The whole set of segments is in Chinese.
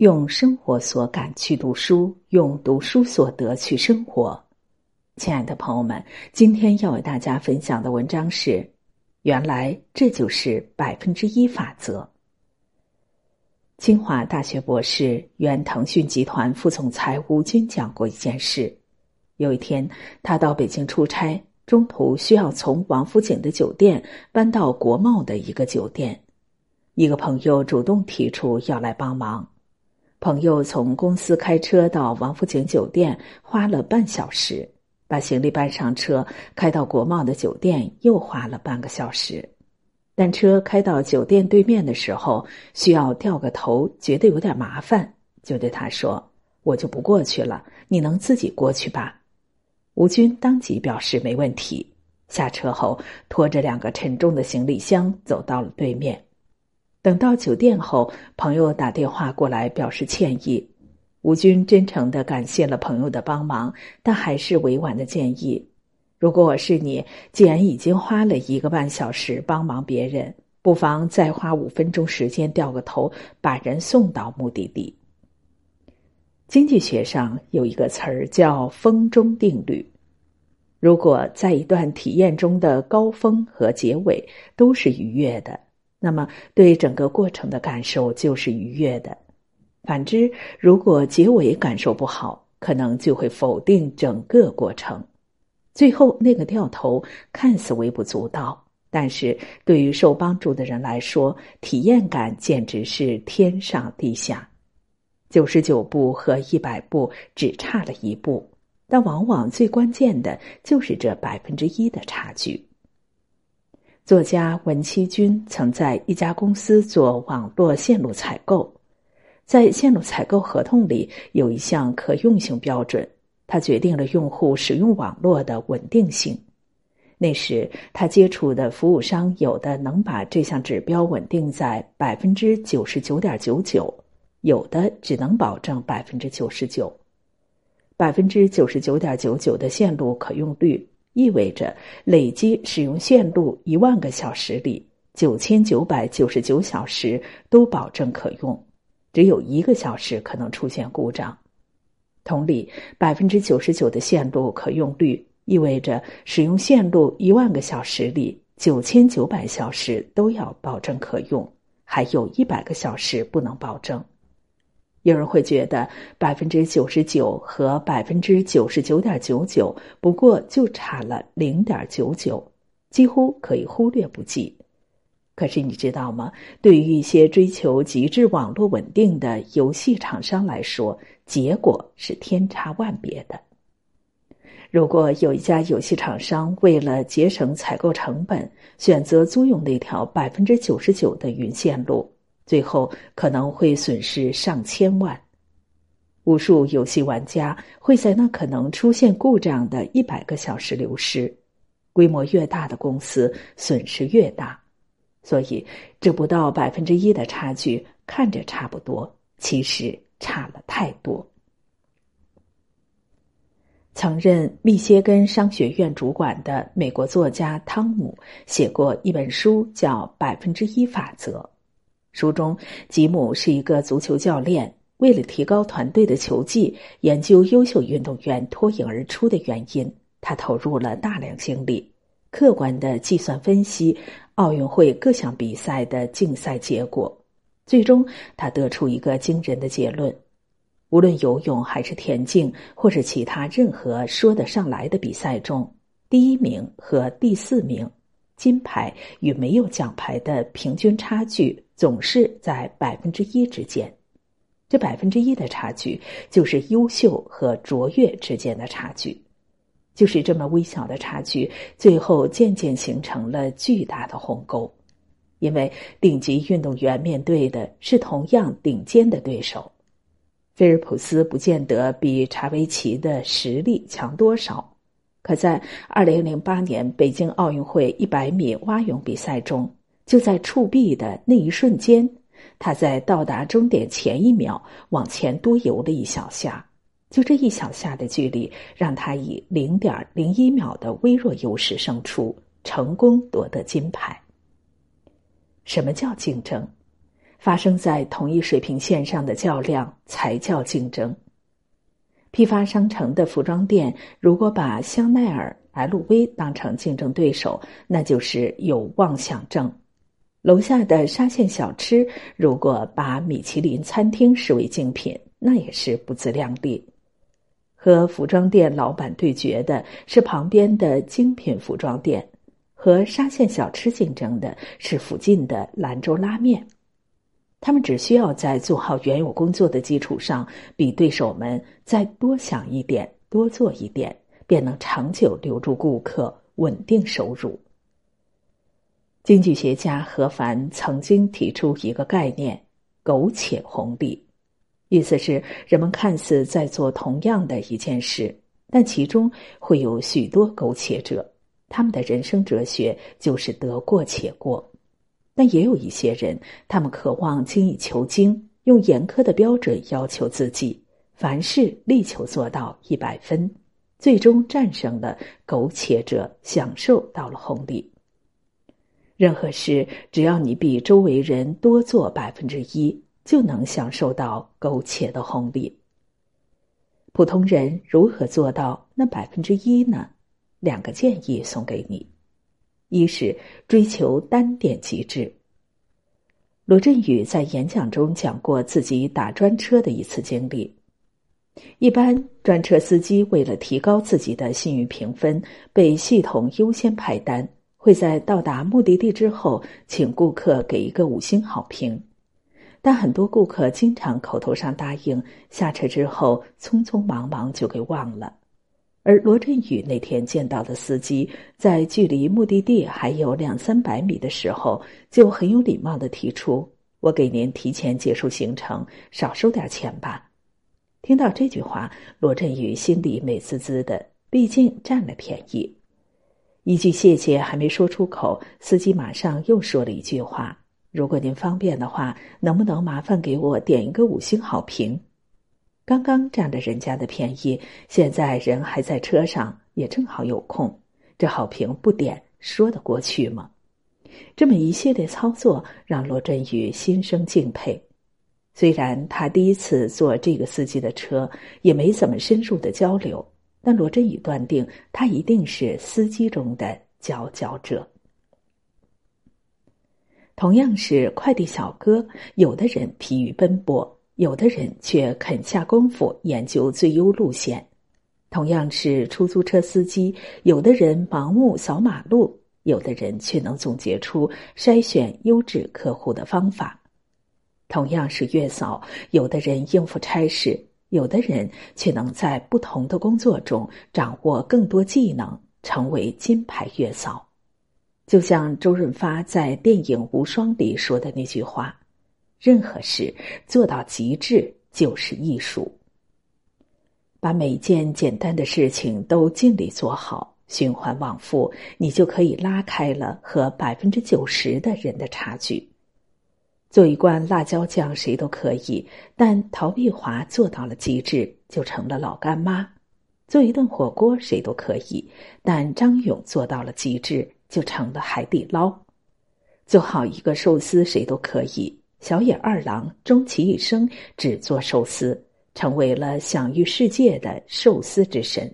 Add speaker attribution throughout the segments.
Speaker 1: 用生活所感去读书，用读书所得去生活。亲爱的朋友们，今天要为大家分享的文章是：原来这就是百分之一法则。清华大学博士、原腾讯集团副总裁吴军讲过一件事：有一天，他到北京出差，中途需要从王府井的酒店搬到国贸的一个酒店，一个朋友主动提出要来帮忙。朋友从公司开车到王府井酒店花了半小时，把行李搬上车，开到国贸的酒店又花了半个小时。但车开到酒店对面的时候，需要掉个头，觉得有点麻烦，就对他说：“我就不过去了，你能自己过去吧？”吴军当即表示没问题。下车后，拖着两个沉重的行李箱走到了对面。等到酒店后，朋友打电话过来表示歉意。吴军真诚的感谢了朋友的帮忙，但还是委婉的建议：如果我是你，既然已经花了一个半小时帮忙别人，不妨再花五分钟时间掉个头，把人送到目的地。经济学上有一个词儿叫“峰中定律”，如果在一段体验中的高峰和结尾都是愉悦的。那么，对整个过程的感受就是愉悦的。反之，如果结尾感受不好，可能就会否定整个过程。最后那个掉头看似微不足道，但是对于受帮助的人来说，体验感简直是天上地下。九十九步和一百步只差了一步，但往往最关键的就是这百分之一的差距。作家文七军曾在一家公司做网络线路采购，在线路采购合同里有一项可用性标准，它决定了用户使用网络的稳定性。那时他接触的服务商有的能把这项指标稳定在百分之九十九点九九，有的只能保证百分之九十九。百分之九十九点九九的线路可用率。意味着累计使用线路一万个小时里，九千九百九十九小时都保证可用，只有一个小时可能出现故障。同理，百分之九十九的线路可用率意味着使用线路一万个小时里，九千九百小时都要保证可用，还有一百个小时不能保证。有人会觉得百分之九十九和百分之九十九点九九不过就差了零点九九，几乎可以忽略不计。可是你知道吗？对于一些追求极致网络稳定的游戏厂商来说，结果是天差万别的。如果有一家游戏厂商为了节省采购成本，选择租用那条百分之九十九的云线路。最后可能会损失上千万，无数游戏玩家会在那可能出现故障的一百个小时流失。规模越大的公司损失越大，所以这不到百分之一的差距看着差不多，其实差了太多。曾任密歇根商学院主管的美国作家汤姆写过一本书，叫《百分之一法则》。书中，吉姆是一个足球教练。为了提高团队的球技，研究优秀运动员脱颖而出的原因，他投入了大量精力，客观的计算分析奥运会各项比赛的竞赛结果。最终，他得出一个惊人的结论：无论游泳还是田径，或者其他任何说得上来的比赛中，第一名和第四名。金牌与没有奖牌的平均差距总是在百分之一之间，这百分之一的差距就是优秀和卓越之间的差距，就是这么微小的差距，最后渐渐形成了巨大的鸿沟。因为顶级运动员面对的是同样顶尖的对手，菲尔普斯不见得比查维奇的实力强多少。可在二零零八年北京奥运会一百米蛙泳比赛中，就在触壁的那一瞬间，他在到达终点前一秒往前多游了一小下，就这一小下的距离，让他以零点零一秒的微弱优势胜出，成功夺得金牌。什么叫竞争？发生在同一水平线上的较量才叫竞争。批发商城的服装店如果把香奈儿、LV 当成竞争对手，那就是有妄想症。楼下的沙县小吃如果把米其林餐厅视为竞品，那也是不自量力。和服装店老板对决的是旁边的精品服装店，和沙县小吃竞争的是附近的兰州拉面。他们只需要在做好原有工作的基础上，比对手们再多想一点、多做一点，便能长久留住顾客，稳定收入。经济学家何凡曾经提出一个概念“苟且红利”，意思是人们看似在做同样的一件事，但其中会有许多苟且者，他们的人生哲学就是得过且过。但也有一些人，他们渴望精益求精，用严苛的标准要求自己，凡事力求做到一百分，最终战胜了苟且者，享受到了红利。任何事，只要你比周围人多做百分之一，就能享受到苟且的红利。普通人如何做到那百分之一呢？两个建议送给你。一是追求单点极致。罗振宇在演讲中讲过自己打专车的一次经历。一般专车司机为了提高自己的信誉评分，被系统优先派单，会在到达目的地之后，请顾客给一个五星好评。但很多顾客经常口头上答应，下车之后匆匆忙忙就给忘了。而罗振宇那天见到的司机，在距离目的地还有两三百米的时候，就很有礼貌的提出：“我给您提前结束行程，少收点钱吧。”听到这句话，罗振宇心里美滋滋的，毕竟占了便宜。一句谢谢还没说出口，司机马上又说了一句话：“如果您方便的话，能不能麻烦给我点一个五星好评？”刚刚占了人家的便宜，现在人还在车上，也正好有空，这好评不点说得过去吗？这么一系列操作让罗振宇心生敬佩。虽然他第一次坐这个司机的车，也没怎么深入的交流，但罗振宇断定他一定是司机中的佼佼者。同样是快递小哥，有的人疲于奔波。有的人却肯下功夫研究最优路线，同样是出租车司机，有的人盲目扫马路，有的人却能总结出筛选优质客户的方法；同样是月嫂，有的人应付差事，有的人却能在不同的工作中掌握更多技能，成为金牌月嫂。就像周润发在电影《无双》里说的那句话。任何事做到极致就是艺术。把每件简单的事情都尽力做好，循环往复，你就可以拉开了和百分之九十的人的差距。做一罐辣椒酱谁都可以，但陶碧华做到了极致，就成了老干妈；做一顿火锅谁都可以，但张勇做到了极致，就成了海底捞；做好一个寿司谁都可以。小野二郎终其一生只做寿司，成为了享誉世界的寿司之神。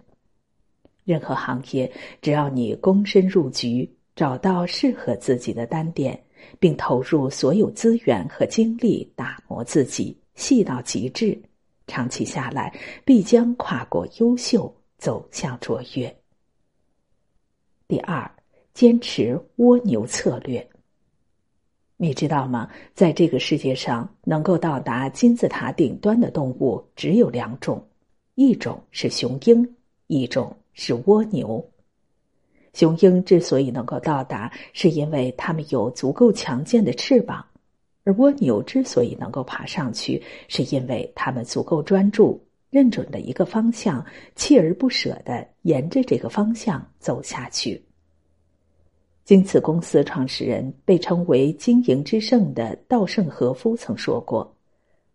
Speaker 1: 任何行业，只要你躬身入局，找到适合自己的单点，并投入所有资源和精力打磨自己，细到极致，长期下来必将跨过优秀，走向卓越。第二，坚持蜗牛策略。你知道吗？在这个世界上，能够到达金字塔顶端的动物只有两种，一种是雄鹰，一种是蜗牛。雄鹰之所以能够到达，是因为它们有足够强健的翅膀；而蜗牛之所以能够爬上去，是因为它们足够专注，认准了一个方向，锲而不舍的沿着这个方向走下去。京瓷公司创始人被称为“经营之圣”的稻盛和夫曾说过：“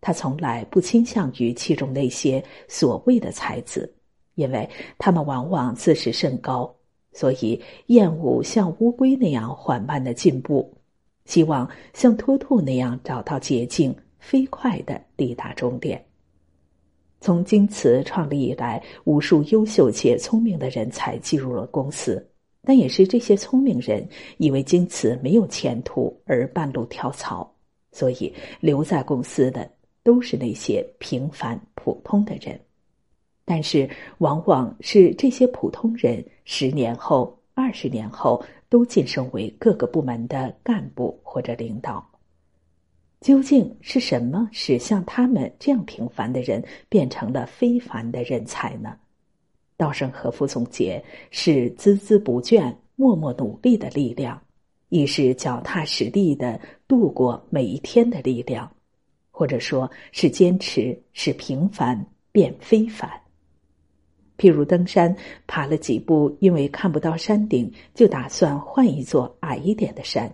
Speaker 1: 他从来不倾向于器重那些所谓的才子，因为他们往往自视甚高，所以厌恶像乌龟那样缓慢的进步。希望像脱兔那样找到捷径，飞快的抵达终点。从京瓷创立以来，无数优秀且聪明的人才进入了公司，但也是这些聪明人以为京瓷没有前途而半路跳槽，所以留在公司的都是那些平凡普通的人。但是，往往是这些普通人十年后、二十年后都晋升为各个部门的干部或者领导。究竟是什么使像他们这样平凡的人变成了非凡的人才呢？稻盛和夫总结：是孜孜不倦、默默努力的力量，亦是脚踏实地的度过每一天的力量，或者说是坚持，使平凡变非凡。譬如登山，爬了几步，因为看不到山顶，就打算换一座矮一点的山。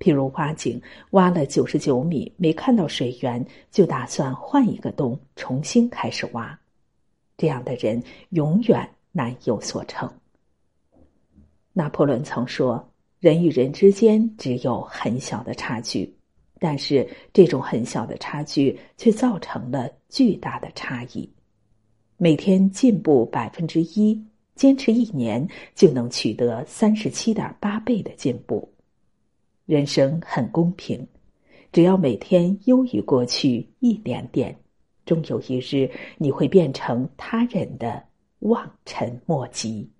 Speaker 1: 譬如挖井，挖了九十九米没看到水源，就打算换一个洞重新开始挖。这样的人永远难有所成。拿破仑曾说：“人与人之间只有很小的差距，但是这种很小的差距却造成了巨大的差异。每天进步百分之一，坚持一年就能取得三十七点八倍的进步。”人生很公平，只要每天优于过去一点点，终有一日你会变成他人的望尘莫及。